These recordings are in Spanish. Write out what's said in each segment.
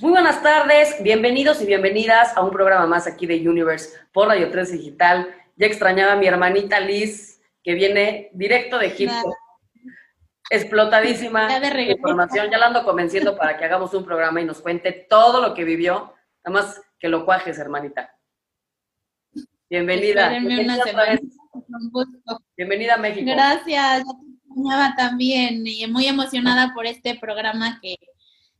Muy buenas tardes, bienvenidos y bienvenidas a un programa más aquí de Universe por Radio 3 Digital. Ya extrañaba a mi hermanita Liz, que viene directo de Egipto. Explotadísima de información. Ya la ando convenciendo para que hagamos un programa y nos cuente todo lo que vivió. Nada más que lo cuajes, hermanita. Bienvenida. Bienvenida, a México. Gracias. Ya también y muy emocionada por este programa que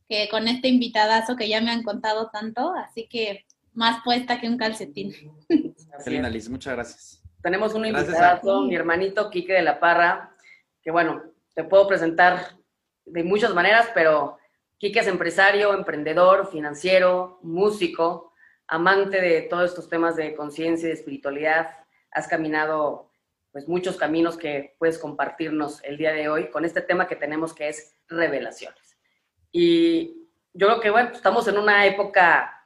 que con este invitadazo que ya me han contado tanto, así que más puesta que un calcetín. Selena Liz, muchas gracias. Tenemos un invitado, mi hermanito Quique de la Parra, que bueno, te puedo presentar de muchas maneras, pero Quique es empresario, emprendedor, financiero, músico, amante de todos estos temas de conciencia y de espiritualidad. Has caminado pues muchos caminos que puedes compartirnos el día de hoy con este tema que tenemos que es revelaciones. Y yo creo que, bueno, estamos en una época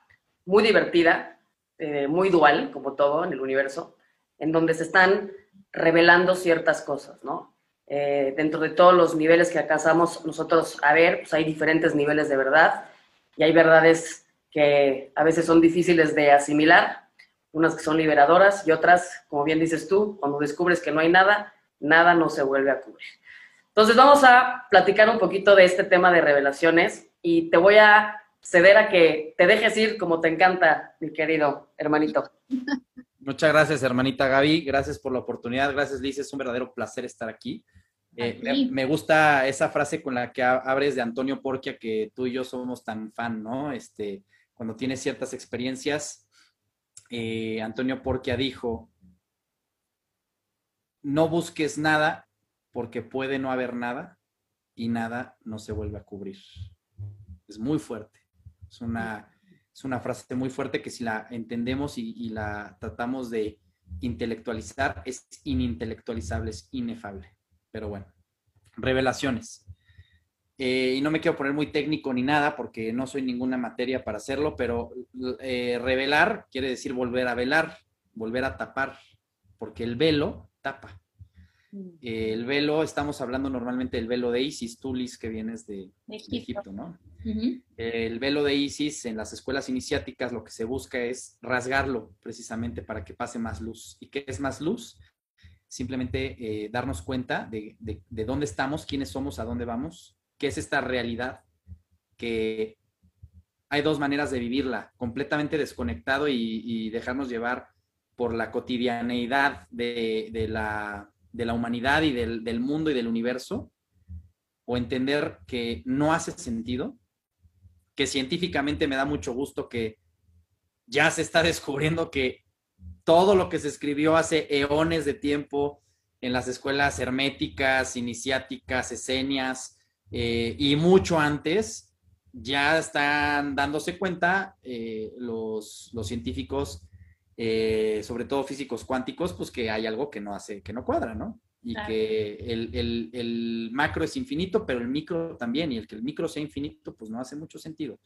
muy divertida, eh, muy dual, como todo en el universo, en donde se están revelando ciertas cosas, ¿no? Eh, dentro de todos los niveles que alcanzamos nosotros a ver, pues hay diferentes niveles de verdad y hay verdades que a veces son difíciles de asimilar, unas que son liberadoras y otras, como bien dices tú, cuando descubres que no hay nada, nada no se vuelve a cubrir. Entonces vamos a platicar un poquito de este tema de revelaciones y te voy a ceder a que te dejes ir como te encanta, mi querido hermanito. Muchas gracias, hermanita Gaby. Gracias por la oportunidad. Gracias, Liz. Es un verdadero placer estar aquí. Eh, me, gusta esa frase con la que abres de Antonio Porquia, que tú y yo somos tan fan, ¿no? Este, cuando tienes ciertas experiencias, eh, Antonio Porquia dijo, no busques nada porque puede no haber nada y nada no se vuelve a cubrir. Es muy fuerte. Es una, es una frase muy fuerte que si la entendemos y, la tratamos de intelectualizar, es inintelectualizable, es inefable. Pero bueno, revelaciones. Eh, y no me quiero poner muy técnico ni nada porque no soy ninguna materia para hacerlo, pero eh, revelar quiere decir volver a velar, volver a tapar, porque el velo tapa. Mm. el velo, estamos hablando normalmente del velo de Isis, Tulis, que vienes de, Egipto. ¿no? El velo de Isis en las escuelas iniciáticas lo que se busca es rasgarlo precisamente para que pase más luz. ¿Y qué es más luz? Simplemente eh, darnos cuenta de, dónde estamos, quiénes somos, a dónde vamos, qué es esta realidad, que hay dos maneras de vivirla, completamente desconectado y, dejarnos llevar por la cotidianeidad de la de la humanidad y del, mundo y del universo, o entender que no hace sentido, que científicamente me da mucho gusto que ya se está descubriendo que todo lo que se escribió hace eones de tiempo en las escuelas herméticas, iniciáticas, esenias eh, y mucho antes, ya están dándose cuenta eh, los, los científicos eh, sobre todo físicos cuánticos, pues que hay algo que no hace, que no cuadra, ¿no? Y que el, macro es infinito, pero el micro también, y el que el micro sea infinito, pues no hace mucho sentido,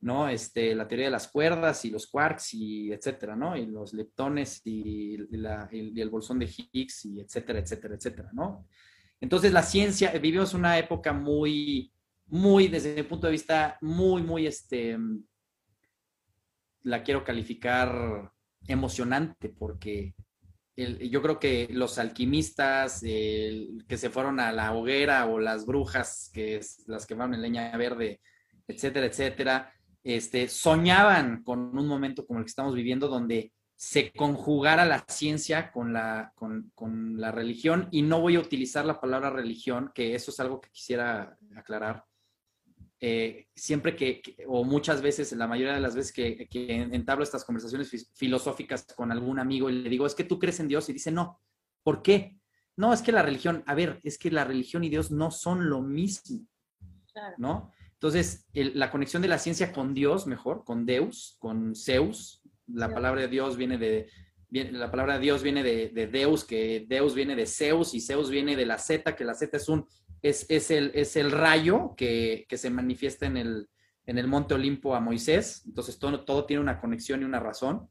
¿no? Este, la teoría de las cuerdas y los quarks y etcétera, ¿no? Y los leptones y, el, bolsón de Higgs y etcétera, etcétera, etcétera, ¿no? Entonces la ciencia, vivimos una época muy, muy, desde mi punto de vista, muy, muy, este, la quiero calificar emocionante porque yo creo que los alquimistas que se fueron a la hoguera o las brujas, que es las que van en leña verde, etcétera, etcétera, este, soñaban con un momento como el que estamos viviendo donde se conjugara la ciencia con la, con, con la religión y no voy a utilizar la palabra religión, que eso es algo que quisiera aclarar eh, siempre que, o muchas veces, la mayoría de las veces que, que entablo estas conversaciones filosóficas con algún amigo y le digo, es que tú crees en Dios y dice, no, ¿por qué? No, es que la religión, a ver, es que la religión y Dios no son lo mismo, ¿no? Entonces, la conexión de la ciencia con Dios, mejor, con Deus, con Zeus, la palabra de Dios viene de, la palabra de Dios viene de, de, Deus, que Deus viene de Zeus y Zeus viene de la Z, que la Z es un es, el, es el rayo que, se manifiesta en el, en el monte Olimpo a Moisés. Entonces todo, todo tiene una conexión y una razón.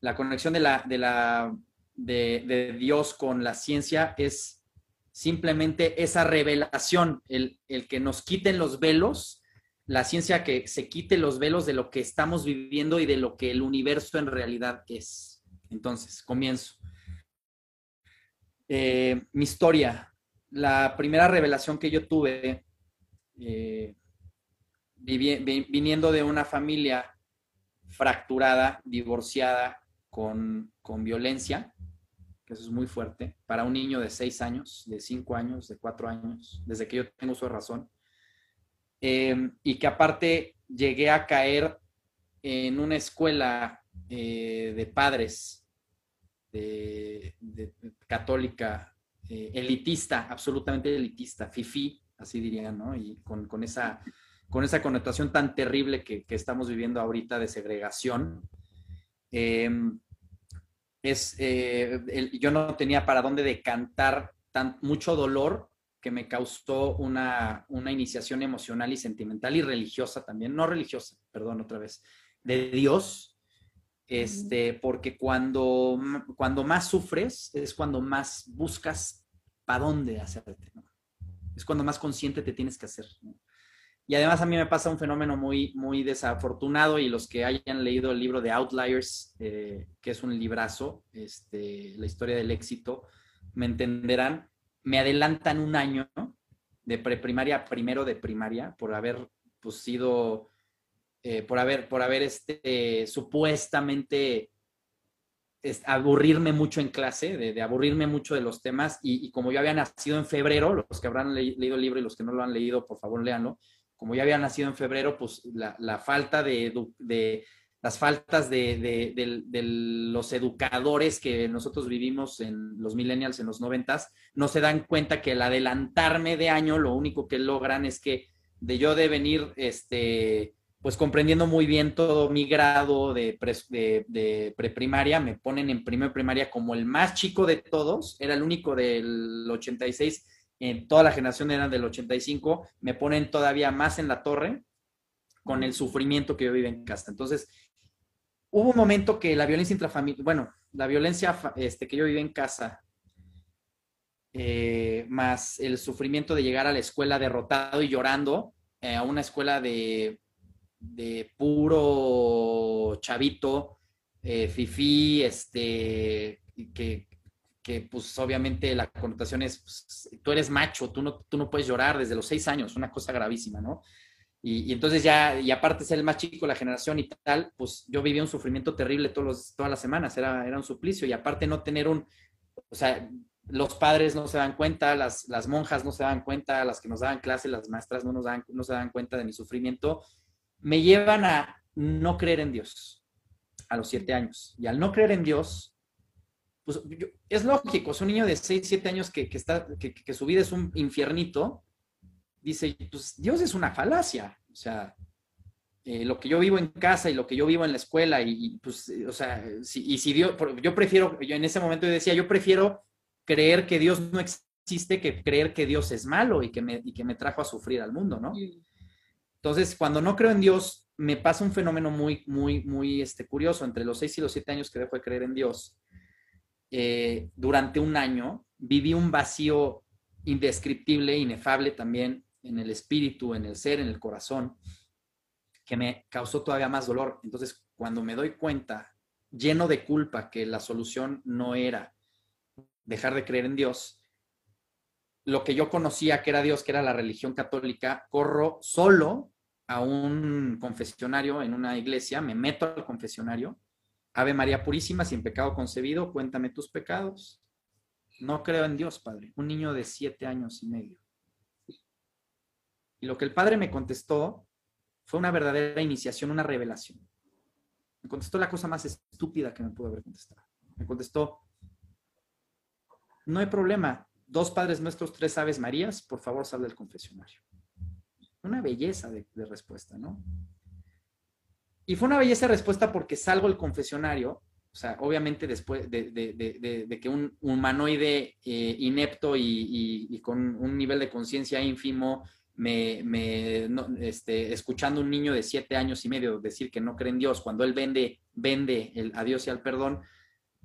La conexión de, la, de, la, de, Dios con la ciencia es simplemente esa revelación, el, que nos quiten los velos la ciencia que se quite los velos de lo que estamos viviendo y de lo que el universo en realidad es. Entonces, comienzo. Eh, mi historia, la primera revelación que yo tuve, eh, viniendo de una familia fracturada, divorciada, con, con violencia, que eso es muy fuerte, para un niño de seis años, de cinco años, de cuatro años, desde que yo tengo su razón Em, y que aparte llegué a caer en una escuela eh, de padres de, católica, eh, elitista, absolutamente elitista, fifi, así dirían, ¿no? Y con, esa, con esa connotación tan terrible que, estamos viviendo ahorita de segregación. Em, es, eh, yo no tenía para dónde decantar tan, mucho dolor que me causó una, iniciación emocional y sentimental y religiosa también, no religiosa, perdón otra vez, de Dios, este, porque cuando, cuando más sufres es cuando más buscas para dónde hacerte, es cuando más consciente te tienes que hacer. Y además a mí me pasa un fenómeno muy, muy desafortunado y los que hayan leído el libro de Outliers, eh, que es un librazo, este, la historia del éxito, me entenderán. Me adelantan un año de preprimaria primero de primaria por haber pues, sido, eh, por haber, por haber este, supuestamente aburrirme mucho en clase, de, aburrirme mucho de los temas y, como yo había nacido en febrero, los que habrán leído el libro y los que no lo han leído, por favor léanlo, como yo había nacido en febrero, pues la, falta de, las faltas de, los educadores que nosotros vivimos en los millennials en los noventas, no se dan cuenta que el adelantarme de año, lo único que logran es que de yo de venir, este, pues comprendiendo muy bien todo mi grado de, de, preprimaria, me ponen en primer primaria como el más chico de todos, era el único del 86, en toda la generación eran del 85, me ponen todavía más en la torre con el sufrimiento que yo vivo en casa. Entonces, hubo un momento que la violencia intrafamiliar, bueno, la violencia este, que yo viví en casa, eh, más el sufrimiento de llegar a la escuela derrotado y llorando, eh, a una escuela de, de puro chavito, eh, fifí, este, que, que, pues obviamente la connotación es, pues, tú eres macho, tú no, tú no puedes llorar desde los seis años, una cosa gravísima, ¿no? Y, entonces ya, y aparte ser el más chico de la generación y tal, pues yo vivía un sufrimiento terrible todos todas las semanas, era, era un suplicio. Y aparte no tener un, o sea, los padres no se dan cuenta, las, las monjas no se dan cuenta, las que nos daban clase, las maestras no, nos dan, no se dan cuenta de mi sufrimiento, me llevan a no creer en Dios a los siete años. Y al no creer en Dios, pues es lógico, es un niño de seis, siete años que, que está, que, que, su vida es un infiernito, dice, pues Dios es una falacia, o sea, eh, lo que yo vivo en casa y lo que yo vivo en la escuela, y, pues, o sea, si, y si Dios, yo prefiero, yo en ese momento yo decía, yo prefiero creer que Dios no existe que creer que Dios es malo y que me, y que me trajo a sufrir al mundo, ¿no? Entonces, cuando no creo en Dios, me pasa un fenómeno muy, muy, muy este, curioso. Entre los seis y los siete años que dejo de creer en Dios, eh, durante un año viví un vacío indescriptible, inefable también, en el espíritu, en el ser, en el corazón, que me causó todavía más dolor. Entonces, cuando me doy cuenta, lleno de culpa, que la solución no era dejar de creer en Dios, lo que yo conocía que era Dios, que era la religión católica, corro solo a un confesionario en una iglesia, me meto al confesionario, Ave María Purísima, sin pecado concebido, cuéntame tus pecados. No creo en Dios, Padre. Un niño de siete años y medio. Y lo que el padre me contestó fue una verdadera iniciación, una revelación. Me contestó la cosa más estúpida que me pudo haber contestado. Me contestó, no hay problema, dos padres nuestros, tres aves marías, por favor sal del confesionario. Una belleza de, respuesta, ¿no? Y fue una belleza de respuesta porque salgo del confesionario, o sea, obviamente después de, que un humanoide eh, inepto y, con un nivel de conciencia ínfimo me, me este, escuchando un niño de siete años y medio decir que no cree en Dios, cuando él vende, vende el a Dios y al perdón,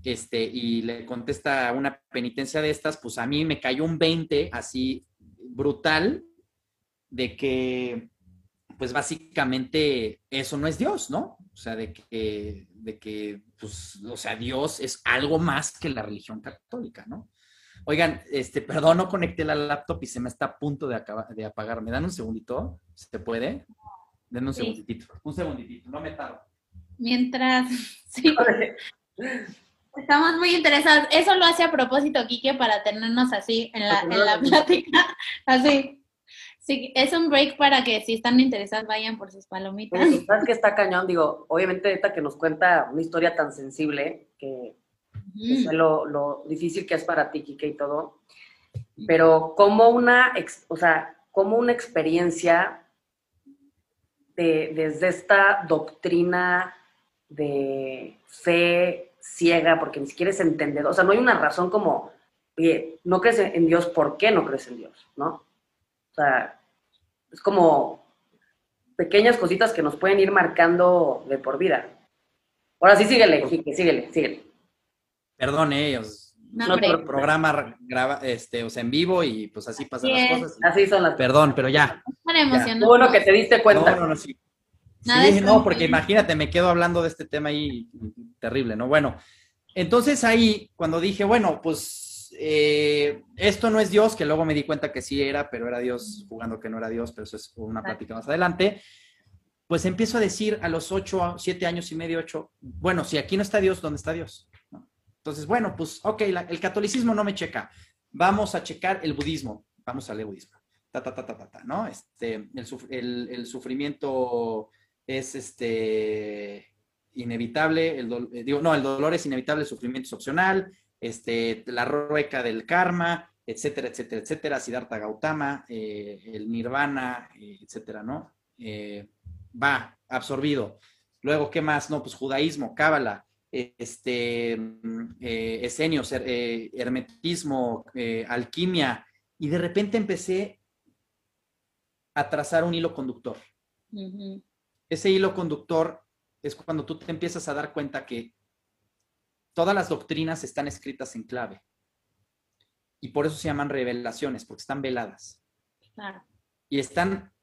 este, y le contesta una penitencia de estas, pues a mí me cayó un 20 así brutal de que, pues básicamente eso no es Dios, ¿no? O sea, de que, de que, pues, o sea, Dios es algo más que la religión católica, ¿no? Oigan, este, perdón, no conecté la laptop y se me está a punto de, acabar, de apagar. ¿Me dan un segundito? ¿Se puede? Denme un segundito. Un segunditito, no me tardo. Mientras, sí. Estamos muy interesados. Eso lo hace a propósito, Quique, para tenernos así en la, en la plática. Así. Sí, es un break para que si están interesados vayan por sus palomitas. ¿Sabes que está cañón? Digo, obviamente esta que nos cuenta una historia tan sensible, que es lo, lo, difícil que es para ti, Kike, y todo, pero como una, o sea, como una experiencia de, desde esta doctrina de fe ciega, porque ni siquiera es entender, o sea, no hay una razón como, oye, no crees en Dios, ¿por qué no crees en Dios? ¿No? O sea, es como pequeñas cositas que nos pueden ir marcando de por vida. Ahora sí, síguele, síguele, síguele. Perdón, ellos. No, otro programa graba, este, o sea, en vivo y pues así pasan las cosas. Así son las Perdón, pero ya. Bueno que te diste cuenta. No, no, no, sí. Sí, no, porque imagínate, me quedo hablando de este tema ahí terrible, ¿no? Bueno, entonces ahí, cuando dije, bueno, pues eh, esto no es Dios, que luego me di cuenta que sí era, pero era Dios jugando que no era Dios, pero eso es una plática más adelante. Pues empiezo a decir a los ocho, siete años y medio, ocho, bueno, si aquí no está Dios, ¿dónde está Dios? Entonces, bueno, pues, ok, el catolicismo no me checa. Vamos a checar el budismo. Vamos a leer budismo. Ta, ta, ta, ta, ta, ¿no? Este, el, el, sufrimiento es este inevitable, el eh, digo, no, el dolor es inevitable, el sufrimiento es opcional, este, la rueca del karma, etcétera, etcétera, etcétera, Siddhartha Gautama, eh, el nirvana, eh, etcétera, ¿no? Va, absorbido. Luego, ¿qué más? No, pues judaísmo, cábala, este, esenios, hermetismo, alquimia, y de repente empecé a trazar un hilo conductor. Ese hilo conductor es cuando tú te empiezas a dar cuenta que todas las doctrinas están escritas en clave. Y por eso se llaman revelaciones, porque están veladas. Claro. Y están,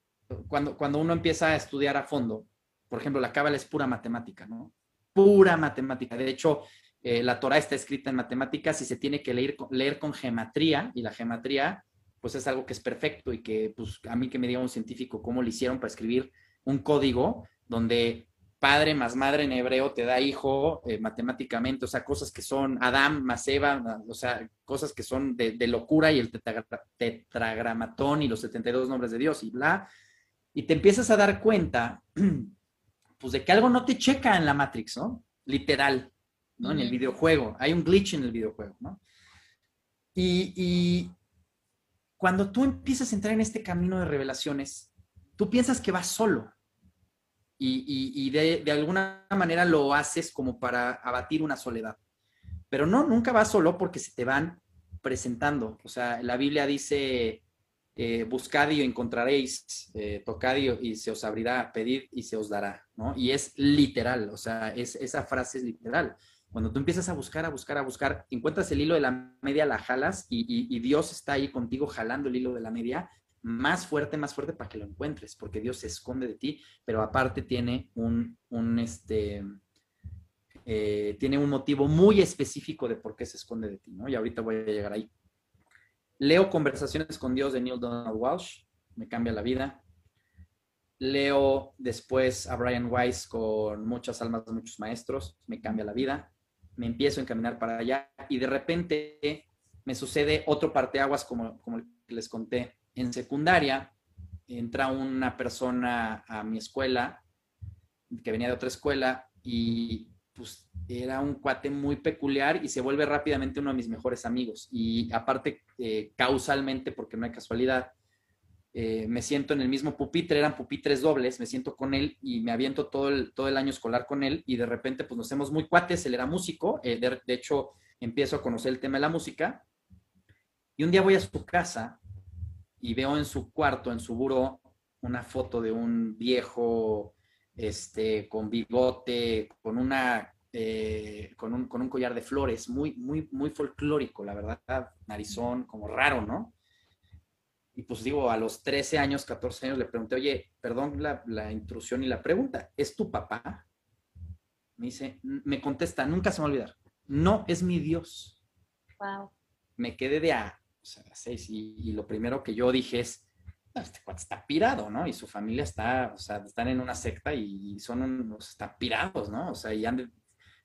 cuando, cuando uno empieza a estudiar a fondo, por ejemplo, la cábala es pura matemática, ¿no? Pura matemática. De hecho, eh, la Torah está escrita en matemáticas y se tiene que leer, leer con gematría, y la gematría, pues es algo que es perfecto y que, pues, a mí que me diga un científico cómo lo hicieron para escribir un código donde padre más madre en hebreo te da hijo eh, matemáticamente, o sea, cosas que son Adán más Eva, o sea, cosas que son de, locura y el tetragramatón y los 72 nombres de Dios y bla, y te empiezas a dar cuenta, pues de que algo no te checa en la Matrix, ¿no? Literal, ¿no? En el videojuego, hay un glitch en el videojuego, ¿no? Y, y cuando tú empiezas a entrar en este camino de revelaciones, tú piensas que vas solo, y, de, alguna manera lo haces como para abatir una soledad. Pero no, nunca vas solo porque se te van presentando. O sea, la Biblia dice, eh, buscad y encontraréis, eh, tocad y, se os abrirá, pedid y se os dará, ¿no? Y es literal, o sea, es, esa frase es literal. Cuando tú empiezas a buscar, a buscar, a buscar, encuentras el hilo de la media, la jalas y, y Dios está ahí contigo jalando el hilo de la media más fuerte, más fuerte para que lo encuentres, porque Dios se esconde de ti, pero aparte tiene un, un este, eh, tiene un motivo muy específico de por qué se esconde de ti, ¿no? Y ahorita voy a llegar ahí. Leo Conversaciones con Dios de Neil Donald Walsh, me cambia la vida. Leo después a Brian Weiss con Muchas almas, muchos maestros, me cambia la vida. Me empiezo a encaminar para allá y de repente me sucede otro parteaguas como, como les conté en secundaria entra una persona a mi escuela que venía de otra escuela y pues era un cuate muy peculiar y se vuelve rápidamente uno de mis mejores amigos. Y aparte, eh, causalmente, porque no hay casualidad, eh, me siento en el mismo pupitre, eran pupitres dobles, me siento con él y me aviento todo el, todo el año escolar con él y de repente pues nos hacemos muy cuates, él era músico, eh, de, de hecho empiezo a conocer el tema de la música y un día voy a su casa y veo en su cuarto, en su buró, una foto de un viejo este, con bigote, con una eh, con, un, con, un, collar de flores, muy, muy, muy folclórico, la verdad, narizón, como raro, ¿no? Y pues digo, a los 13 años, 14 años, le pregunté, oye, perdón la, la intrusión y la pregunta, ¿es tu papá? Me dice, me contesta, nunca se me va a olvidar, no es mi Dios. Wow. Me quedé de a, o sea, seis, y, y, lo primero que yo dije es, este cuate está pirado, ¿no? Y su familia está, o sea, están en una secta y son unos, están pirados, ¿no? O sea, y han de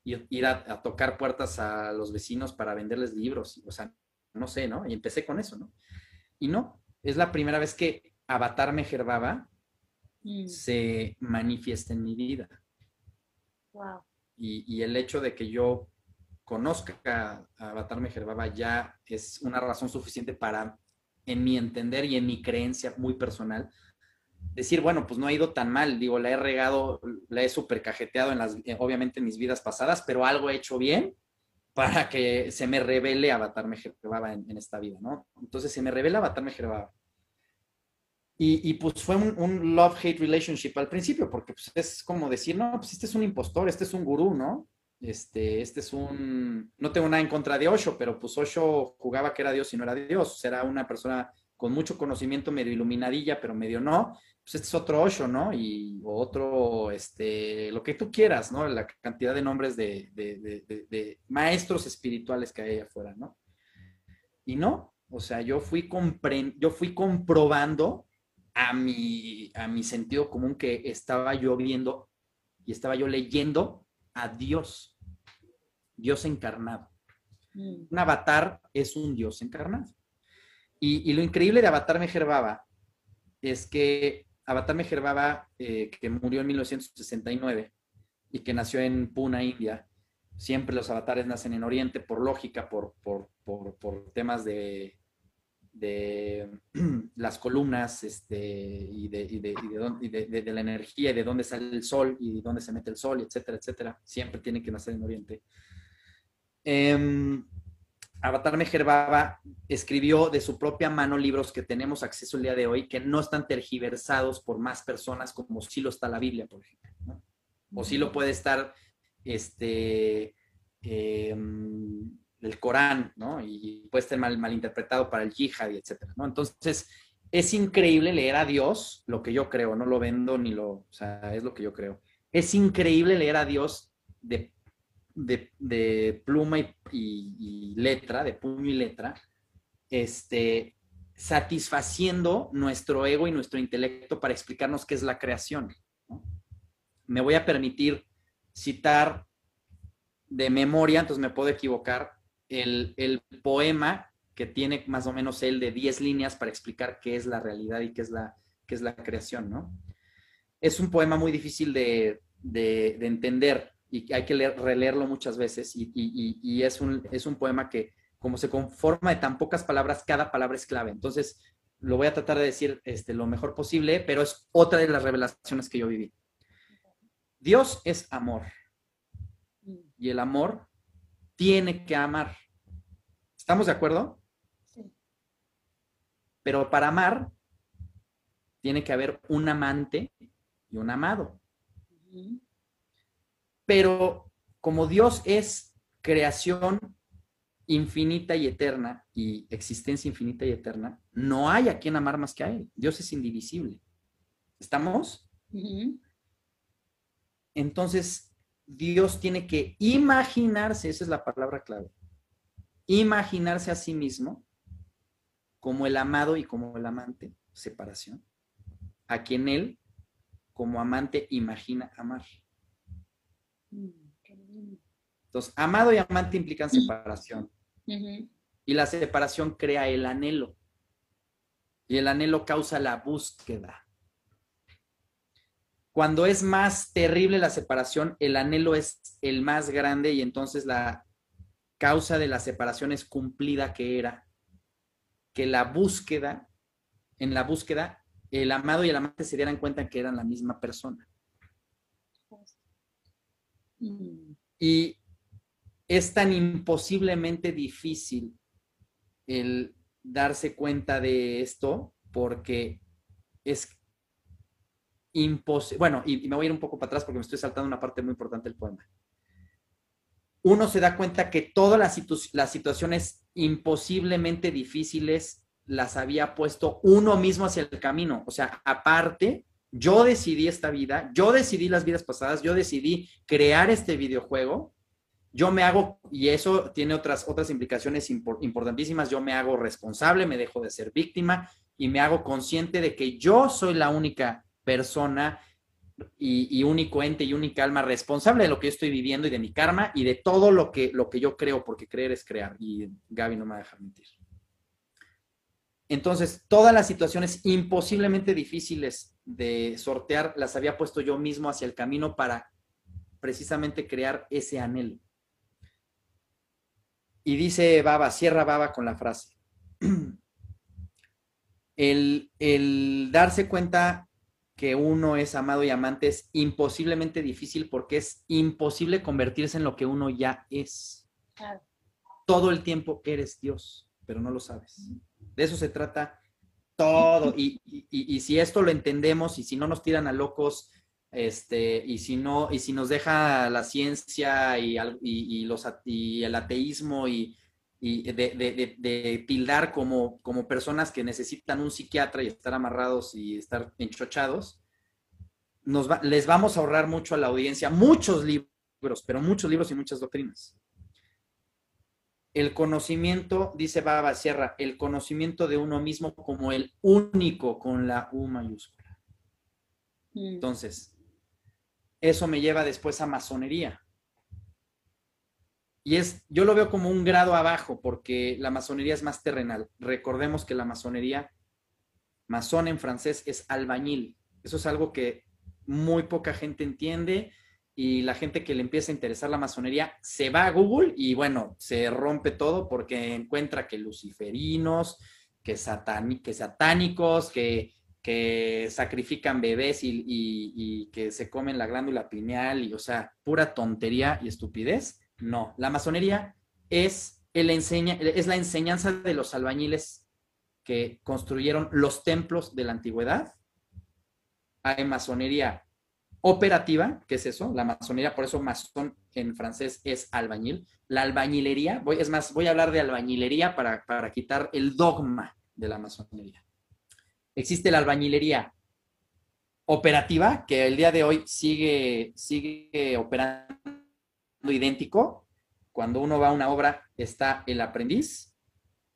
ir a, a, tocar puertas a los vecinos para venderles libros, o sea, no sé, ¿no? Y empecé con eso, ¿no? Y no, es la primera vez que Avatar Mejerbaba mm. se manifiesta en mi vida. Wow. Y, y, el hecho de que yo conozca a Avatar Mejerbaba ya es una razón suficiente para en mi entender y en mi creencia muy personal, decir, bueno, pues no ha ido tan mal, digo, la he regado, la he super cajeteado en las, obviamente en mis vidas pasadas, pero algo he hecho bien para que se me revele Avatar Mejerbaba en, en esta vida, ¿no? Entonces se me revela Avatar Mejerbaba. Y, y, pues fue un, un love-hate relationship al principio, porque pues es como decir, no, pues este es un impostor, este es un gurú, ¿no? Este, este es un, no tengo nada en contra de Osho, pero pues Osho jugaba que era Dios y no era Dios, era una persona con mucho conocimiento, medio iluminadilla, pero medio no, pues este es otro Osho, ¿no? Y otro, este, lo que tú quieras, ¿no? La cantidad de nombres de, de, maestros espirituales que hay afuera, ¿no? Y no, o sea, yo fui, yo fui comprobando a mi, a mi sentido común que estaba yo viendo y estaba yo leyendo a Dios, Dios encarnado. Mm. Un avatar es un Dios encarnado. Y, y lo increíble de Avatar Mejerbaba es que Avatar Mejerbaba, eh, que murió en 1969 y que nació en Pune, India, siempre los avatares nacen en Oriente por lógica, por, por, por, por temas de, de las columnas este, y, de, y, de, y, de, de, la energía y de dónde sale el sol y dónde se mete el sol, etcétera, etcétera. Siempre tiene que nacer en Oriente. Eh, Avatar Mejerbaba escribió de su propia mano libros que tenemos acceso el día de hoy, que no están tergiversados por más personas como sí lo está la Biblia, por ejemplo. ¿no? O sí lo puede estar este, eh, el Corán, ¿no? Y puede estar mal, malinterpretado para el yihad y etcétera, ¿no? Entonces, es increíble leer a Dios, lo que yo creo, no lo vendo ni lo, o sea, es lo que yo creo. Es increíble leer a Dios de, de, pluma y, letra, de puño y letra, este, satisfaciendo nuestro ego y nuestro intelecto para explicarnos qué es la creación. Me voy a permitir citar de memoria, entonces me puedo equivocar, el, el, poema que tiene más o menos él de 10 líneas para explicar qué es la realidad y qué es la, qué es la creación, ¿no? Es un poema muy difícil de, de entender y hay que leer, releerlo muchas veces y, y, y, es, un, es un poema que como se conforma de tan pocas palabras, cada palabra es clave. Entonces, lo voy a tratar de decir este, lo mejor posible, pero es otra de las revelaciones que yo viví. Dios es amor. Y el amor tiene que amar. ¿Estamos de acuerdo? Sí. Pero para amar, tiene que haber un amante y un amado. Uh -huh. Pero como Dios es creación infinita y eterna y existencia infinita y eterna, no hay a quien amar más que a Él. Dios es indivisible. ¿Estamos? Uh -huh. Entonces, Dios tiene que imaginarse, esa es la palabra clave, imaginarse a sí mismo como el amado y como el amante, separación, a quien Él, como amante, imagina amar. Entonces, amado y amante implican separación. Uh -huh. Y la separación crea el anhelo. Y el anhelo causa la búsqueda. Cuando es más terrible la separación, el anhelo es el más grande y entonces la causa de la separación es cumplida que era que la búsqueda, en la búsqueda, el amado y el amante se dieran cuenta que eran la misma persona. Y es tan imposiblemente difícil el darse cuenta de esto porque es imposible. Bueno, y, y, me voy a ir un poco para atrás porque me estoy saltando una parte muy importante del poema. Uno se da cuenta que todas las, situ las situaciones imposiblemente difíciles las había puesto uno mismo hacia el camino. O sea, aparte, yo decidí esta vida, yo decidí las vidas pasadas, yo decidí crear este videojuego. Yo me hago, y eso tiene otras, otras implicaciones importantísimas, yo me hago responsable, me dejo de ser víctima y me hago consciente de que yo soy la única persona y, único ente y única alma responsable de lo que yo estoy viviendo y de mi karma y de todo lo que, lo que yo creo, porque creer es crear. Y Gaby no me va a dejar mentir. Entonces, todas las situaciones imposiblemente difíciles de sortear las había puesto yo mismo hacia el camino para precisamente crear ese anhelo. Y dice Baba, cierra Baba con la frase. El, el darse cuenta que uno es amado y amante es imposiblemente difícil porque es imposible convertirse en lo que uno ya es. Todo el tiempo eres Dios, pero no lo sabes. De eso se trata todo. Y, si esto lo entendemos y si no nos tiran a locos, este, y si no, y si nos deja la ciencia y, los, y el ateísmo y, de, tildar como, como personas que necesitan un psiquiatra y estar amarrados y estar enchochados, nos les vamos a ahorrar mucho a la audiencia, muchos libros, pero muchos libros y muchas doctrinas. El conocimiento, dice Baba Sierra, el conocimiento de uno mismo como el único con la U mayúscula. Mm. Entonces, eso me lleva después a masonería. Y es, yo lo veo como un grado abajo, porque la masonería es más terrenal. Recordemos que la masonería, masón en francés, es albañil. Eso es algo que muy poca gente entiende y la gente que le empieza a interesar la masonería se va a Google y bueno, se rompe todo porque encuentra que luciferinos, que, que satánicos, que, que sacrifican bebés y, que se comen la glándula pineal y, o sea, pura tontería y estupidez. No, la masonería es, el enseña, es la enseñanza de los albañiles que construyeron los templos de la antigüedad. Hay masonería operativa, ¿qué es eso? La masonería, por eso masón en francés es albañil. La albañilería, voy, es más, voy a hablar de albañilería para, para quitar el dogma de la masonería. Existe la albañilería operativa, que el día de hoy sigue, sigue operando idéntico. Cuando uno va a una obra, está el aprendiz,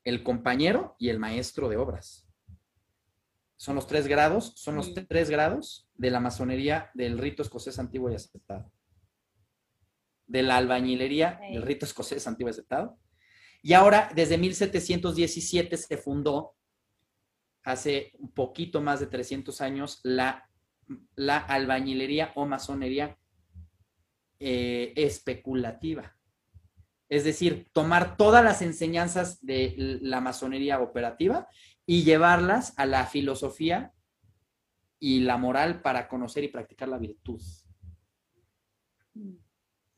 el compañero y el maestro de obras son los tres grados, son los tres grados de la masonería del rito escocés antiguo y aceptado. De la albañilería del rito escocés antiguo y aceptado. Y ahora, desde 1717 se fundó, hace un poquito más de 300 años, la, la albañilería o masonería eh, especulativa. Es decir, tomar todas las enseñanzas de la masonería operativa y llevarlas a la filosofía y la moral para conocer y practicar la virtud.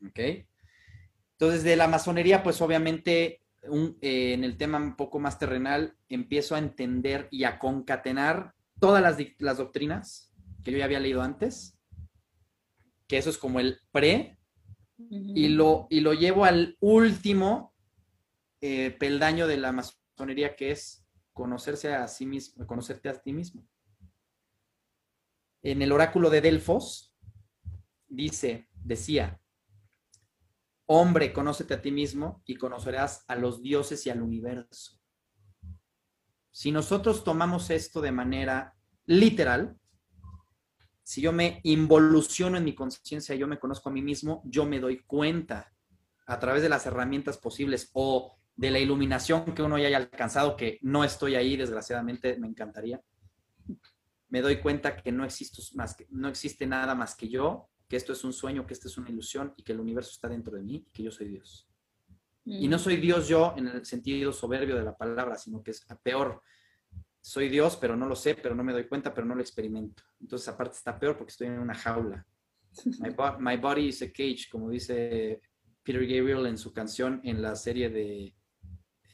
¿Ok? Entonces, de la masonería, pues obviamente eh, en el tema un poco más terrenal, empiezo a entender y a concatenar todas las, doctrinas que yo ya había leído antes, que eso es como el pre, y, lo, y lo llevo al último eh, peldaño de la masonería, que es conocerse a sí mismo, conocerte a ti mismo. En el oráculo de Delfos dice, decía, hombre, conócete a ti mismo y conocerás a los dioses y al universo. Si nosotros tomamos esto de manera literal, si yo me involuciono en mi conciencia, yo me conozco a mí mismo, yo me doy cuenta a través de las herramientas posibles o de la iluminación que uno ya haya alcanzado, que no estoy ahí, desgraciadamente, me encantaría. Me doy cuenta que no, existo más que, no existe nada más que yo, que esto es un sueño, que esto es una ilusión y que el universo está dentro de mí y que yo soy Dios. Y no soy Dios yo en el sentido soberbio de la palabra, sino que es peor. Soy Dios, pero no lo sé, pero no me doy cuenta, pero no lo experimento. Entonces, aparte está peor porque estoy en una jaula. My, my body is a cage, como dice Peter Gabriel en su canción en la serie de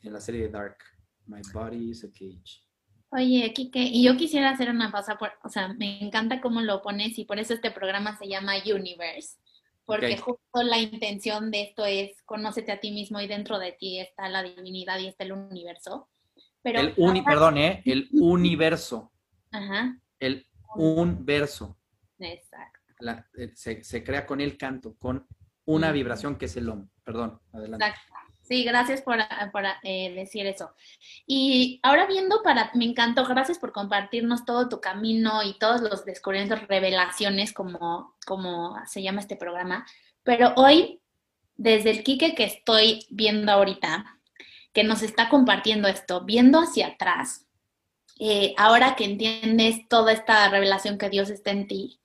en la serie de Dark. My body is a cage. Oye, Kike, y yo quisiera hacer una pausa, por, o sea, me encanta cómo lo pones y por eso este programa se llama Universe, porque justo la intención de esto es conócete a ti mismo y dentro de ti está la divinidad y está el universo. Pero el uni, perdón, ¿eh? El universo. Ajá. El universo. Exacto. Eh, se, crea con el canto, con una vibración que es el om. Perdón, adelante. Exacto. Sí, gracias por, eh, decir eso. Y ahora viendo para, me encantó, gracias por compartirnos todo tu camino y todos los descubrimientos, revelaciones, como, como se llama este programa. Pero hoy, desde el Quique que estoy viendo ahorita, que nos está compartiendo esto, viendo hacia atrás, eh, ahora que entiendes toda esta revelación que Dios está en ti,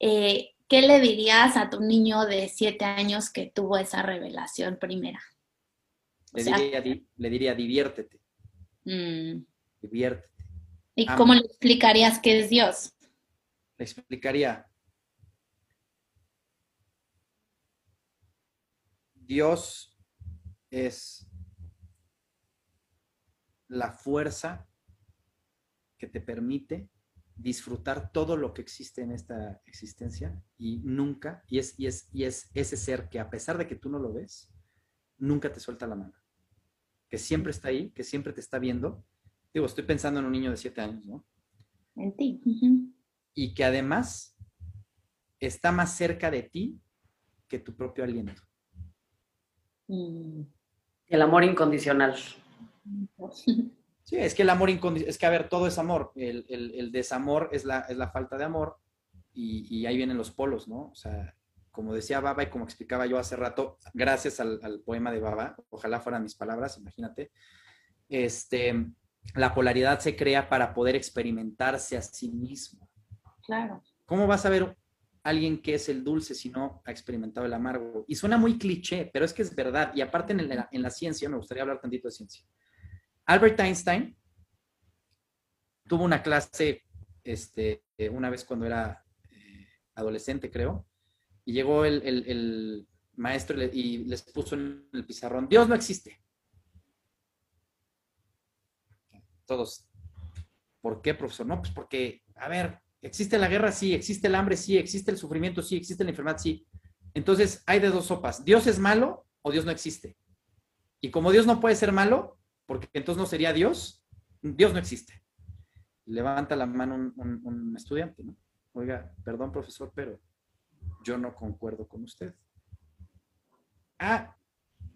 eh, ¿qué le dirías a tu niño de siete años que tuvo esa revelación primera? Le, diría, diviértete. Mm. Diviértete. ¿Y cómo le explicarías qué es Dios? Le explicaría. Dios es la fuerza que te permite disfrutar todo lo que existe en esta existencia y nunca, y es, y es, y es ese ser que a pesar de que tú no lo ves, nunca te suelta la mano que siempre está ahí, que siempre te está viendo. Digo, estoy pensando en un niño de siete años, ¿no? En ti. Y que además está más cerca de ti que tu propio aliento. Mm. El amor incondicional. Sí, es que el amor incondicional, es que a ver, todo es amor. El, desamor es la, es la, falta de amor y, y, ahí vienen los polos, ¿no? O sea, como decía Baba y como explicaba yo hace rato, gracias al, poema de Baba, ojalá fueran mis palabras, imagínate, este, la polaridad se crea para poder experimentarse a sí mismo. Claro. ¿Cómo vas a ver alguien que es el dulce si no ha experimentado el amargo? Y suena muy cliché, pero es que es verdad. Y aparte en la, en la ciencia, me gustaría hablar tantito de ciencia. Albert Einstein tuvo una clase este, una vez cuando era eh, adolescente, creo, y llegó el, maestro y les puso en el pizarrón, Dios no existe. Todos, ¿por qué, profesor? No, pues porque, a ver, existe la guerra, sí, existe el hambre, sí, existe el sufrimiento, sí, existe la enfermedad, sí. Entonces, hay de dos sopas, ¿Dios es malo o Dios no existe? Y como Dios no puede ser malo, porque entonces no sería Dios, Dios no existe. Levanta la mano un, un estudiante, ¿no? Oiga, perdón, profesor, pero yo no concuerdo con usted. Ah,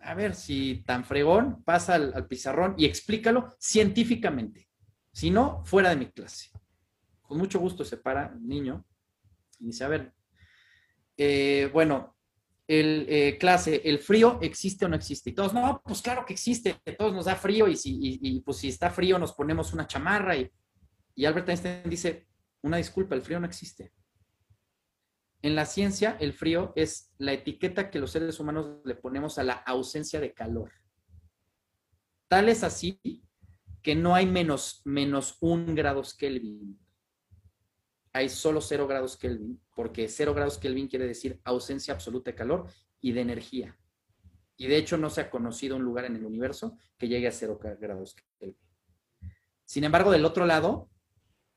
a ver, si tan fregón, pasa al, pizarrón y explícalo científicamente. Si no, fuera de mi clase. Con mucho gusto se para el niño y dice, a ver, eh, bueno, el eh, clase, ¿el frío existe o no existe? Y todos, no, pues claro que existe, todos nos da frío y, si, y, pues si está frío nos ponemos una chamarra. Y, y Albert Einstein dice, una disculpa, el frío no existe. En la ciencia, el frío es la etiqueta que los seres humanos le ponemos a la ausencia de calor. Tal es así que no hay menos, menos un grados Kelvin. Hay solo cero grados Kelvin, porque cero grados Kelvin quiere decir ausencia absoluta de calor y de energía. Y de hecho no se ha conocido un lugar en el universo que llegue a cero grados Kelvin. Sin embargo, del otro lado,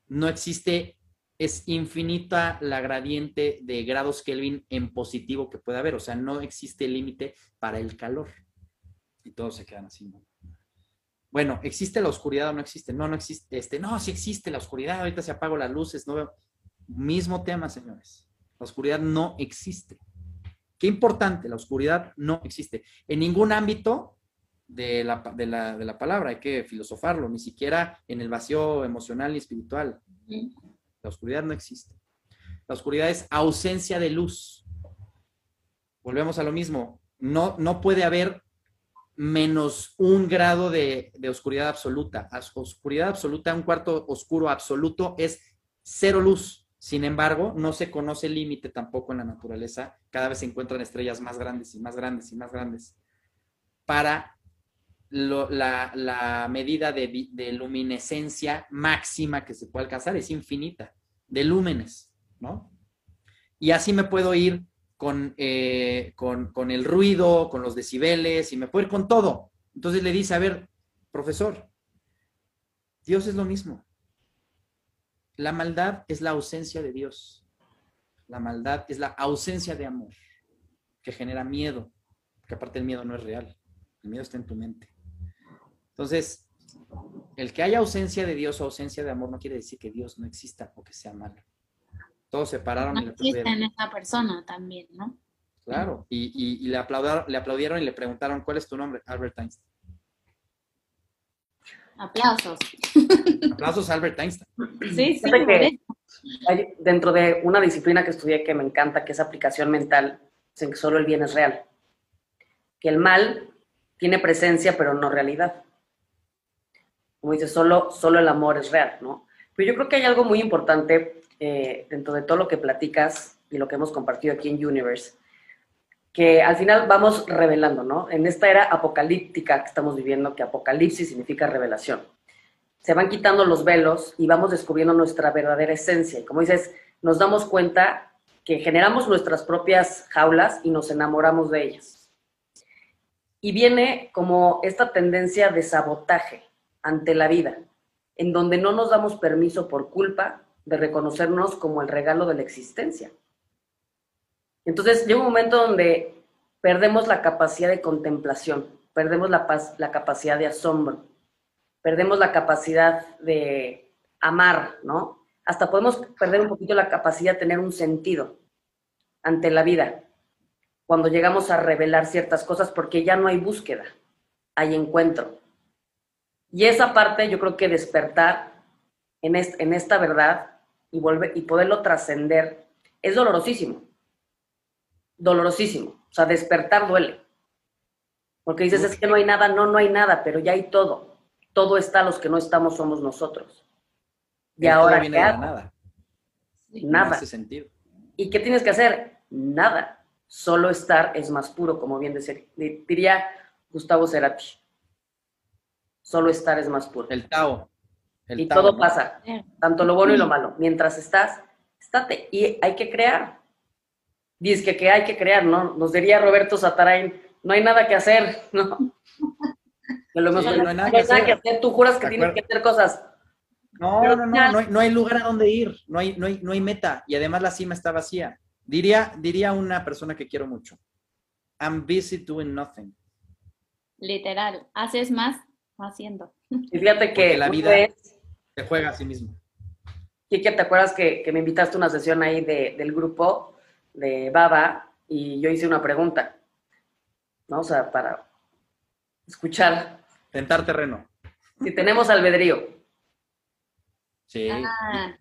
no existe es infinita la gradiente de grados Kelvin en positivo que puede haber, o sea, no existe límite para el calor. Y todos se quedan así, Bueno, ¿existe la oscuridad o no existe? No, no existe. Este, no, sí existe la oscuridad, ahorita se apago las luces, no veo. Mismo tema, señores. La oscuridad no existe. Qué importante, la oscuridad no existe. En ningún ámbito de la, de la, de la palabra, hay que filosofarlo, ni siquiera en el vacío emocional y espiritual. La oscuridad no existe. La oscuridad es ausencia de luz. Volvemos a lo mismo. No, no puede haber menos un grado de, oscuridad absoluta. Oscuridad absoluta, un cuarto oscuro absoluto es cero luz. Sin embargo, no se conoce límite tampoco en la naturaleza. Cada vez se encuentran estrellas más grandes y más grandes y más grandes. Para la, medida de, luminescencia máxima que se puede alcanzar es infinita, de lúmenes, ¿no? Y así me puedo ir eh, con, con, el ruido, con los decibeles, y me puedo ir con todo. Entonces le dice, a ver, profesor, Dios es lo mismo. La maldad es la ausencia de Dios. La maldad es la ausencia de amor, que genera miedo, que aparte el miedo no es real. El miedo está en tu mente. Entonces, El que haya ausencia de Dios o ausencia de amor no quiere decir que Dios no exista o que sea malo. Todos se pararon No y le existe en aplaudieron. esa persona también, ¿no? Claro, y, y- y le, aplaudaron, le aplaudieron y le preguntaron, ¿cuál es tu nombre? Albert Einstein. Aplausos. Aplausos a Albert Einstein. Sí, sí, que-. Hay- dentro de una disciplina que estudié que me encanta, que es aplicación mental, dicen que solo el bien es real. Que el mal tiene presencia, pero no realidad. Como dice, solo, solo el amor es real, ¿no? Pero yo creo que hay algo muy importante eh, dentro de todo lo que platicas y lo que hemos compartido aquí en Universe, que al final vamos revelando, ¿no? En esta era apocalíptica que estamos viviendo, que apocalipsis significa revelación se van quitando los velos y vamos descubriendo nuestra verdadera esencia. Y como dices, nos damos cuenta que generamos nuestras propias jaulas y nos enamoramos de ellas. Y viene como esta tendencia de sabotaje ante la vida, en donde no nos damos permiso por culpa de reconocernos como el regalo de la existencia. Entonces llega un momento donde perdemos la capacidad de contemplación, perdemos la, la capacidad de asombro, perdemos la capacidad de amar, ¿no? Hasta podemos perder un poquito la capacidad de tener un sentido ante la vida cuando llegamos a revelar ciertas cosas porque ya no hay búsqueda, hay encuentro. Y esa parte yo creo que despertar en, est- en esta verdad y, volver, y poderlo trascender es dolorosísimo. Dolorosísimo. O sea, despertar duele. Porque dices, es que no hay nada, no, no hay nada, pero ya hay todo. Todo está, los que no estamos somos nosotros. Y ahora, viene ¿qué de nada. No Nada. hace sentido. ¿Y qué tienes que hacer? Nada. Solo estar es más puro, como bien diría Gustavo Cerati. Solo estar es más puro. El Tao. El y Tao, todo ¿no? pasa, tanto lo bueno y lo malo. Mientras estás, estate. Y hay que crear. Dice que, que hay que crear, ¿no? Nos diría Roberto Satarain, no hay nada que hacer, ¿no? Que lo hemos Sí, no hay nada no hay que nada hacer. que hacer. Tú juras que ¿De tienes que hacer cosas. No, Pero no, no, ya- no hay, no hay lugar a donde ir, no hay, no, hay, no hay meta y además la cima está vacía. Diría, diría una persona que quiero mucho, I'm busy doing nothing. Literal. Haces más haciendo. Y fíjate que Porque la vida- Se juega a sí mismo. Kike, ¿te acuerdas que, que me invitaste a una sesión ahí de- del grupo de Baba y yo hice una pregunta? ¿No? O sea, para escuchar Tentar terreno. si tenemos albedrío. Sí. Ah.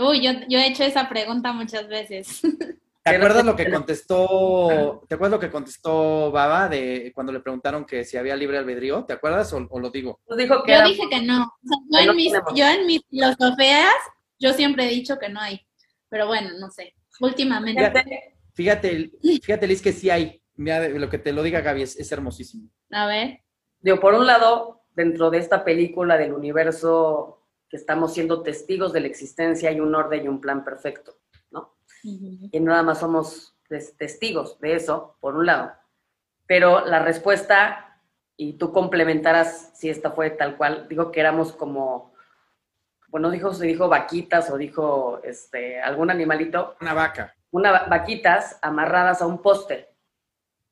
Uy, yo, yo he hecho esa pregunta muchas veces. ¿Te acuerdas lo que contestó, te acuerdas lo que contestó Baba de cuando le preguntaron que si había libre albedrío? ¿Te acuerdas o, o lo digo? Dijo que Yo era- dije que no. O sea, yo, no en mis, yo en mis filosofías, yo siempre he dicho que no hay. Pero bueno, no sé. Últimamente. Fíjate, Fíjate, fíjate Liz, que sí hay. Mira, lo que te lo diga Gaby es, es hermosísimo. A ver. digo, por un lado, dentro de esta película del universo que estamos siendo testigos de la existencia, hay un orden y un plan perfecto, y nada más somos tes- testigos de eso, por un lado. Pero la respuesta, y tú complementarás si esta fue tal cual, digo que éramos como, bueno, dijo, se dijo vaquitas o dijo este, algún animalito, Una vaca. una va- vaquitas amarradas a un poste,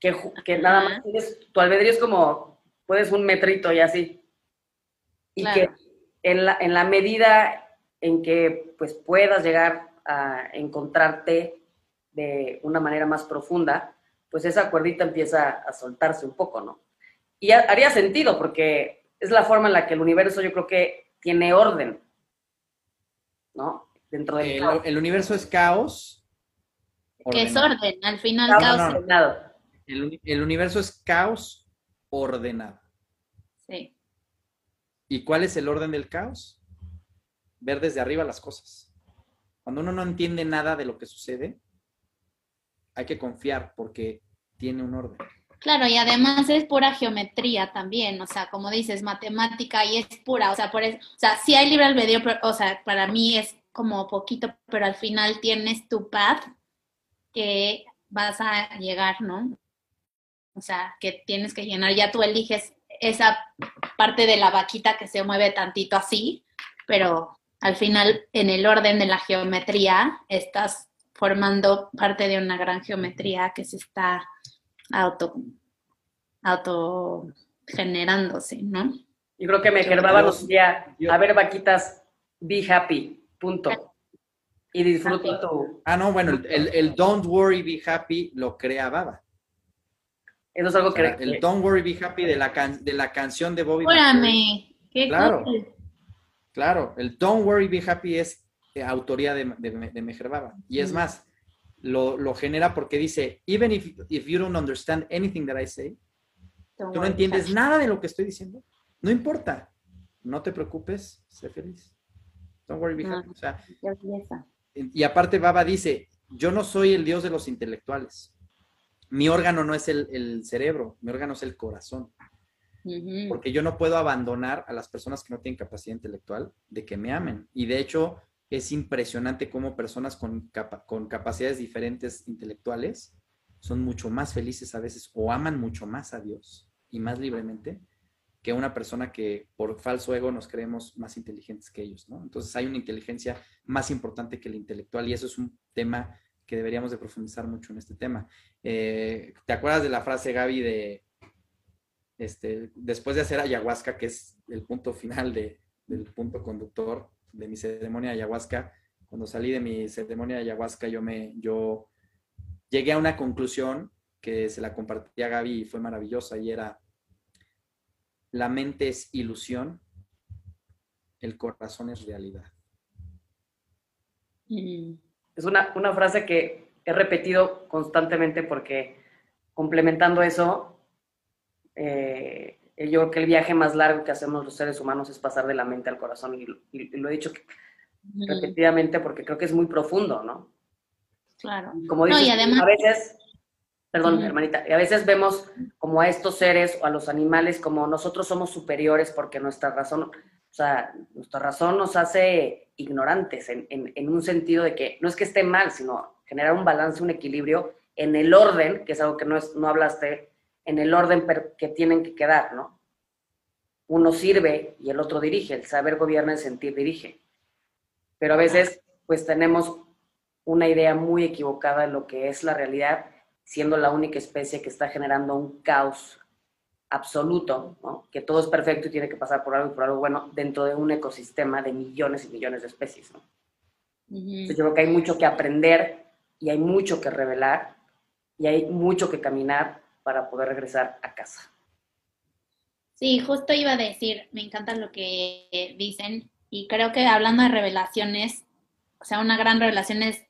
que, que nada más tienes, tu albedrío es como, puedes un metrito y así. Y Claro. que en la, en la medida en que pues puedas llegar a encontrarte de una manera más profunda, pues esa cuerdita empieza a soltarse un poco, ¿no? Y ha- haría sentido porque es la forma en la que el universo yo creo que tiene orden, ¿no? Dentro del El, caos. el universo es caos. Que es orden. Al final, Caos caos. no, no. ordenado. El universo es caos ordenado. Sí. ¿Y cuál es el orden del caos? Ver desde arriba las cosas. Cuando uno no entiende nada de lo que sucede, hay que confiar porque tiene un orden. Claro, y además es pura geometría también, o sea, como dices, matemática y es pura, o sea, por eso, o sea, sí hay libre albedrío, pero, o sea, para mí es como poquito, pero al final tienes tu path que vas a llegar, ¿no? O sea, que tienes que llenar, ya tú eliges esa parte de la vaquita que se mueve tantito así, pero al final en el orden de la geometría estás formando parte de una gran geometría que se está auto, auto generándose, ¿no? Yo creo que me nos decía, a ver, vaquitas, be happy, punto. Y disfruta tu... Ah, no, bueno, el, el, don't worry, be happy lo crea Baba. Eso es algo que... El Don't Worry Be Happy de la, de la canción de Bobby. Espérame. claro. Claro, el Don't Worry Be Happy es eh, autoría de, de, Baba. Y es más, lo, lo, genera porque dice, even if, if you don't understand anything that I say, tú no entiendes nada de lo que estoy diciendo, no importa. No te preocupes, sé feliz. Don't worry, be happy. O sea, y aparte Baba dice, yo no soy el Dios de los intelectuales mi órgano no es el, cerebro, mi órgano es el corazón. Porque yo no puedo abandonar a las personas que no tienen capacidad intelectual de que me amen. Y de hecho, es impresionante cómo personas con, con capacidades diferentes intelectuales son mucho más felices a veces o aman mucho más a Dios y más libremente que una persona que por falso ego nos creemos más inteligentes que ellos, ¿no? Entonces hay una inteligencia más importante que la intelectual y eso es un tema que deberíamos de profundizar mucho en este tema. Eh, ¿Te acuerdas de la frase, Gaby, de este, después de hacer ayahuasca, que es el punto final de, del punto conductor de mi ceremonia de ayahuasca? Cuando salí de mi ceremonia de ayahuasca, yo me, yo llegué a una conclusión que se la compartí a Gaby y fue maravillosa y era, la mente es ilusión, el corazón es realidad. Mm. Es una, frase que he repetido constantemente porque complementando eso, eh, yo creo que el viaje más largo que hacemos los seres humanos es pasar de la mente al corazón y, lo he dicho repetidamente porque creo que es muy profundo, ¿no? Claro. Como dices, a veces, perdón, hermanita, y a veces vemos como a estos seres o a los animales como nosotros somos superiores porque nuestra razón, o sea, nuestra razón nos hace ignorantes en, un sentido de que no es que esté mal, sino generar un balance, un equilibrio en el orden, que es algo que no, es, no hablaste, en el orden que tienen que quedar, ¿no? Uno sirve y el otro dirige, el saber gobierna, el sentir dirige. Pero a veces, pues tenemos una idea muy equivocada de lo que es la realidad, siendo la única especie que está generando un caos absoluto, que todo es perfecto y tiene que pasar por algo y por algo bueno dentro de un ecosistema de millones y millones de especies. yo creo que hay mucho que aprender y hay mucho que revelar y hay mucho que caminar para poder regresar a casa. Sí, justo iba a decir, me encanta lo que dicen y creo que hablando de revelaciones, o sea, una gran revelación es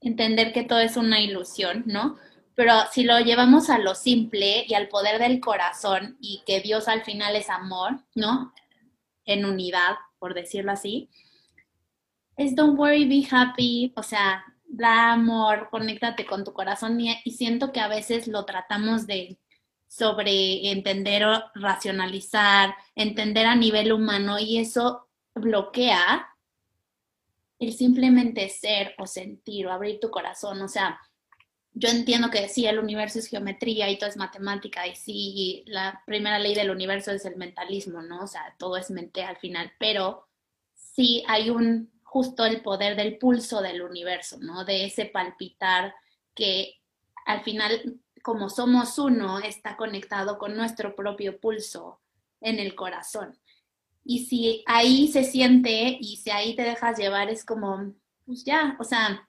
entender que todo es una ilusión, ¿no? pero si lo llevamos a lo simple y al poder del corazón y que Dios al final es amor, ¿no? En unidad, por decirlo así, es don't worry, be happy, o sea, da amor, conéctate con tu corazón y, siento que a veces lo tratamos de sobreentender o racionalizar, entender a nivel humano y eso bloquea el simplemente ser o sentir o abrir tu corazón, o sea, yo entiendo que sí, el universo es geometría y todo es matemática y sí, la primera ley del universo es el mentalismo, ¿no? O sea, todo es mente al final, pero sí hay un justo el poder del pulso del universo, ¿no? De ese palpitar que al final, como somos uno, está conectado con nuestro propio pulso en el corazón. Y si ahí se siente y si ahí te dejas llevar, es como, pues ya, o sea,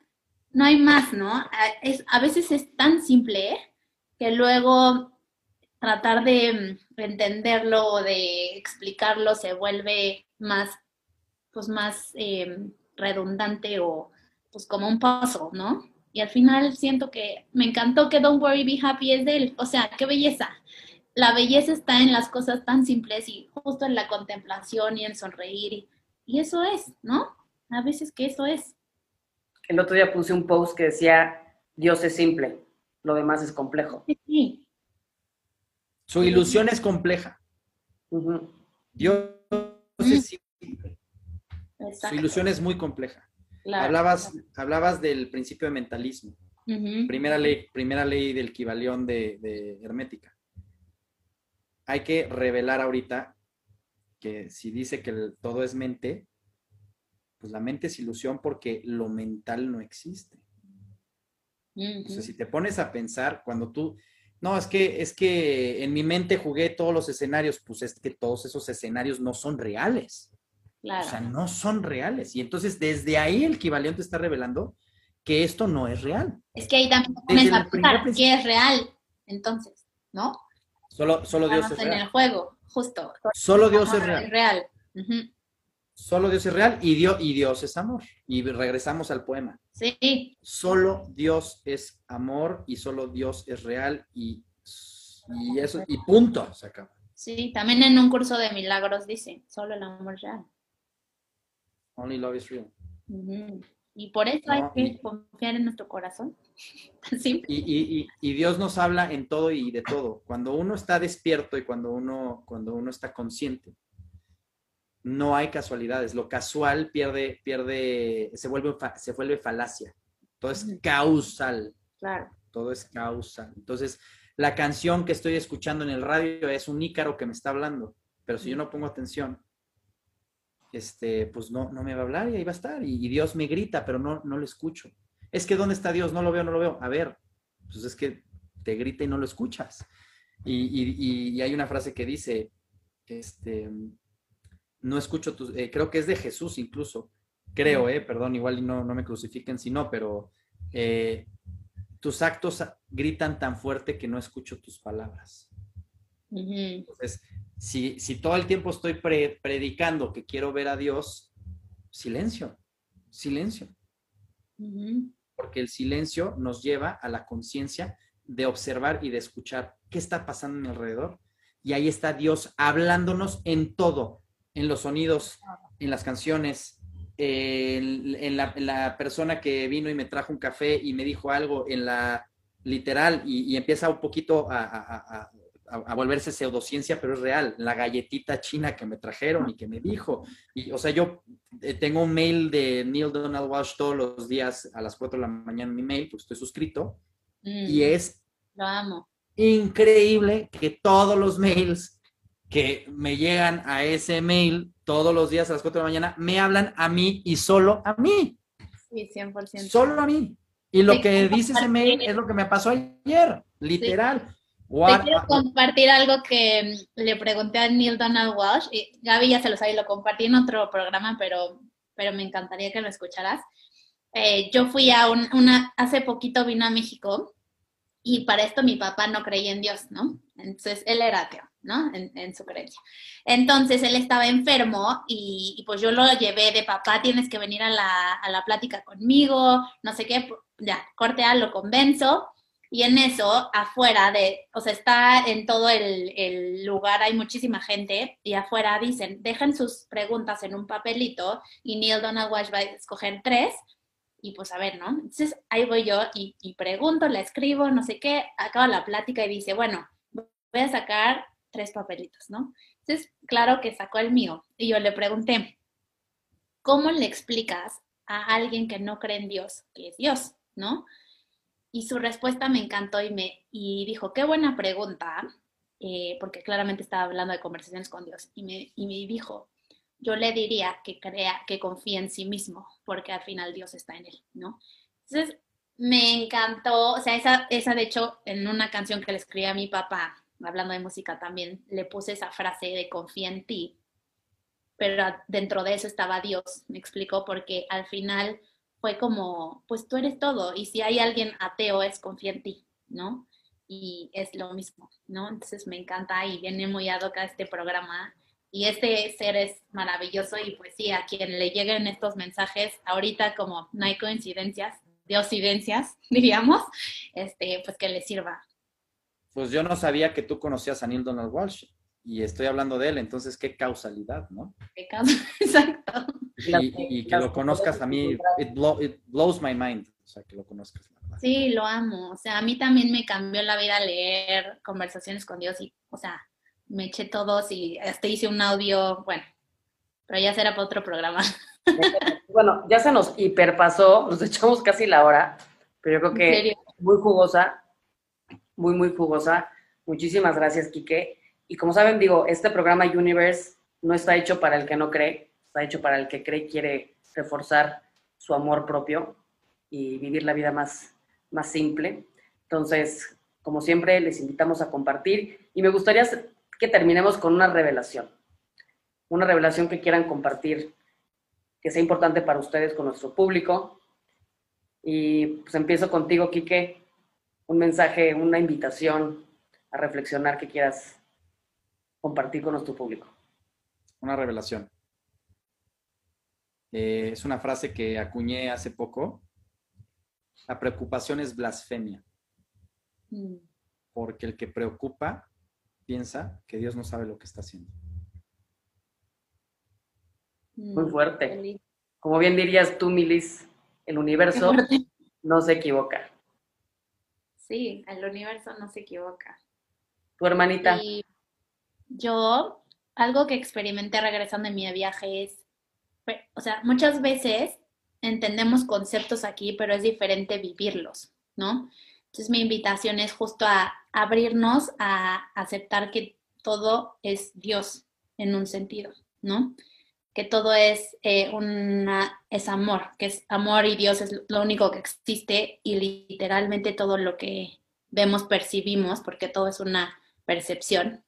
no hay más, ¿no? Es, a veces es tan simple que luego tratar de mm, entenderlo o de explicarlo se vuelve más, pues más em, redundante o pues como un paso, ¿no? Y al final siento que me encantó que Don't Worry Be Happy es de él. O sea, qué belleza. La belleza está en las cosas tan simples y justo en la contemplación y en sonreír. y eso es, ¿no? A veces que eso es el otro día puse un post que decía, Dios es simple, lo demás es complejo. Sí. Su ilusión es compleja. Dios es simple. Su ilusión es muy compleja. hablabas, hablabas del principio de mentalismo. primera, ley, primera ley del equivalión de, de hermética. Hay que revelar ahorita que si dice que todo es mente, pues la mente es ilusión porque lo mental no existe. Entonces, si te pones a pensar, cuando tú, No, es que, es que en mi mente jugué todos los escenarios, pues es que todos esos escenarios no son reales. Claro. O sea, no son reales. Y entonces desde ahí el equivalente está revelando que esto no es real. Es que ahí también comienza a pensar qué es real, entonces, ¿no? Solo, solo Dios Estamos es en real. el juego, justo. Solo Dios es real. Solo Dios es real y Dios, y Dios es amor. Y regresamos al poema. Sí, Solo Dios es amor y solo Dios es real y, y eso, y punto. Se acaba. sí. También en un curso de milagros dice, solo el amor es real. Only love is real. Y por eso hay que confiar en nuestro corazón. Simple. Y, y- y- Dios nos habla en todo y de todo. Cuando uno está despierto y cuando uno, cuando uno está consciente, no hay casualidades. Lo casual pierde, pierde, se vuelve, se vuelve falacia. Todo es causal. Claro. todo es causal. Entonces, la canción que estoy escuchando en el radio es un ícaro que me está hablando, pero si yo no pongo atención, este, pues no, no me va a hablar y ahí va a estar. Y, y Dios me grita, pero no, no lo escucho. Es que ¿dónde está Dios? No lo veo, no lo veo. A ver, pues es que te grita y no lo escuchas. Y, y- hay una frase que dice, este, no escucho tus, eh, creo que es de Jesús incluso, creo, eh, perdón, igual y no, no me crucifiquen si no, pero eh, tus actos gritan tan fuerte que no escucho tus palabras. Entonces, si, si todo el tiempo estoy pre- predicando que quiero ver a Dios, silencio, silencio, porque el silencio nos lleva a la conciencia de observar y de escuchar qué está pasando en mi alrededor. Y ahí está Dios hablándonos en todo, en los sonidos, en las canciones, en, en la, en la persona que vino y me trajo un café y me dijo algo, en la literal, y, y empieza un poquito a, a- a- a- a volverse pseudociencia, pero es real. La galletita china que me trajeron y que me dijo. Y, o sea, yo eh, tengo un mail de Neil Donald Walsh todos los días a las 4 de la mañana en mi mail, porque estoy suscrito, Mm. y es Lo amo. increíble que todos los mails que me llegan a ese mail todos los días a las 4 de la mañana me hablan a mí y solo a mí, Sí, 100%. solo a mí. Y lo que dice ese mail es lo que me pasó ayer, literal. Te What- quiero compartir algo que mm, le pregunté a Neil Donald Walsh, y Gaby ya se lo sabe y lo compartí en otro programa, pero, pero me encantaría que lo escucharas. Eh, yo fui a un- una, hace poquito vino a México y para esto mi papá no creía en Dios, ¿no? Entonces él era ateo, ¿no? En, en su creencia. Entonces él estaba enfermo y, y, pues yo lo llevé de papá, tienes que venir a la, a la plática conmigo, no sé qué, ya, corte A, lo convenzo. Y en eso, afuera de, o sea, está en todo el, lugar, hay muchísima gente, y afuera dicen, dejen sus preguntas en un papelito y Neil Donald Walsh va a escoger tres, y pues a ver, ¿no? Entonces ahí voy yo y, y pregunto, la escribo, no sé qué, acaba la plática y dice, bueno, voy a sacar tres papelitos, ¿no? Entonces, claro que sacó el mío, y yo le pregunté, ¿cómo le explicas a alguien que no cree en Dios que es Dios, ¿no? Y su respuesta me encantó y me y dijo, qué buena pregunta, eh, porque claramente estaba hablando de conversaciones con Dios. Y me, y me dijo, yo le diría que crea, que confíe en sí mismo, porque al final Dios está en él, ¿no? Entonces, me encantó, o sea, esa, esa de hecho, en una canción que le escribí a mi papá, hablando de música también, le puse esa frase de confía en ti, pero dentro de eso estaba Dios, me explicó, porque al final fue como, pues tú eres todo, y si hay alguien ateo es confía en ti, ¿no? Y es lo mismo, ¿no? Entonces me encanta y viene muy ad hoc este programa. Y este ser es maravilloso y pues sí, a quien le lleguen estos mensajes, ahorita como no hay coincidencias, diosidencias, diríamos, este, pues que le sirva. Pues yo no sabía que tú conocías a Neil Donald Walsh y estoy hablando de él, entonces qué causalidad, ¿no? Exacto. Y, y que lo conozcas a mí, it, blow, it, blows my mind, o sea, que lo conozcas. La verdad. Sí, lo amo. O sea, a mí también me cambió la vida leer conversaciones con Dios y, o sea, me eché todos y hasta hice un audio, bueno, pero ya será para otro programa. Bueno, ya se nos hiperpasó, nos echamos casi la hora, pero yo creo que muy jugosa, muy, muy jugosa. Muchísimas gracias, Quique. Y como saben, digo, este programa Universe no está hecho para el que no cree, está hecho para el que cree y quiere reforzar su amor propio y vivir la vida más, más simple. Entonces, como siempre, les invitamos a compartir y me gustaría que terminemos con una revelación. Una revelación que quieran compartir, que sea importante para ustedes con nuestro público. Y pues empiezo contigo, Quique, un mensaje, una invitación a reflexionar que quieras compartir con nuestro público. Una revelación. Eh, es una frase que acuñé hace poco. La preocupación es blasfemia. Mm. Porque el que preocupa piensa que Dios no sabe lo que está haciendo. Mm, Muy fuerte. Como bien dirías tú, Milis, el universo no se equivoca. Sí, el universo no se equivoca. Tu hermanita. Yo, algo que experimenté regresando de mi viaje es o sea, muchas veces entendemos conceptos aquí, pero es diferente vivirlos, ¿no? Entonces mi invitación es justo a abrirnos a aceptar que todo es Dios en un sentido, ¿no? Que todo es eh, una es amor, que es amor y Dios es lo único que existe y literalmente todo lo que vemos, percibimos, porque todo es una percepción,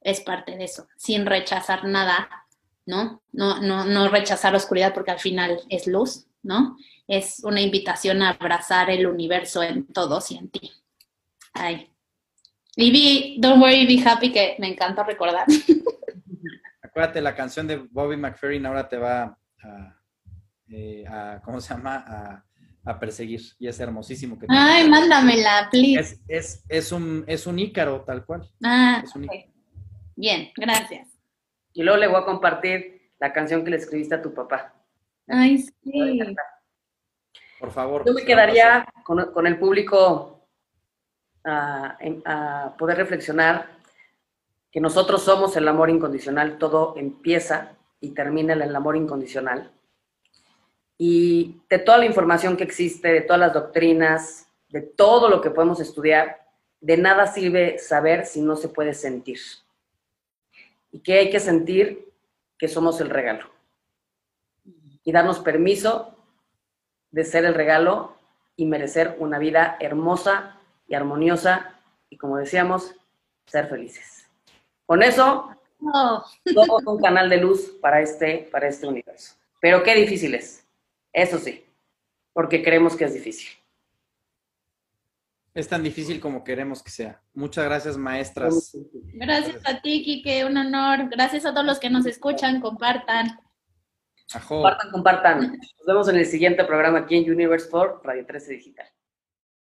es parte de eso, sin rechazar nada, ¿no? No, no, no rechazar la oscuridad porque al final es luz, ¿no? Es una invitación a abrazar el universo en todos y en ti. Ay. Y be, don't worry, be happy, que me encanta recordar. Acuérdate, la canción de Bobby McFerrin ahora te va a, eh, ¿cómo se llama? A, perseguir. Y es hermosísimo. Que Ay, mándamela, please. Es, es, un, es un ícaro, tal cual. Ah, bien, gracias. Y luego le voy a compartir la canción que le escribiste a tu papá. Ay, sí. Por favor. Yo me quedaría con, el público a, poder reflexionar que nosotros somos el amor incondicional, todo empieza y termina en el amor incondicional. Y de toda la información que existe, de todas las doctrinas, de todo lo que podemos estudiar, de nada sirve saber si no se puede sentir y que hay que sentir que somos el regalo y darnos permiso de ser el regalo y merecer una vida hermosa y armoniosa y como decíamos, ser felices. Con eso, somos un canal de luz para este, para este universo. Pero qué difícil es, eso sí, porque creemos que es difícil. Es tan difícil como queremos que sea. Muchas gracias, maestras. Gracias a ti, Kike, un honor. Gracias a todos los que nos escuchan, compartan. Compartan, compartan. Nos vemos en el siguiente programa aquí en Universe 4, Radio 13 Digital.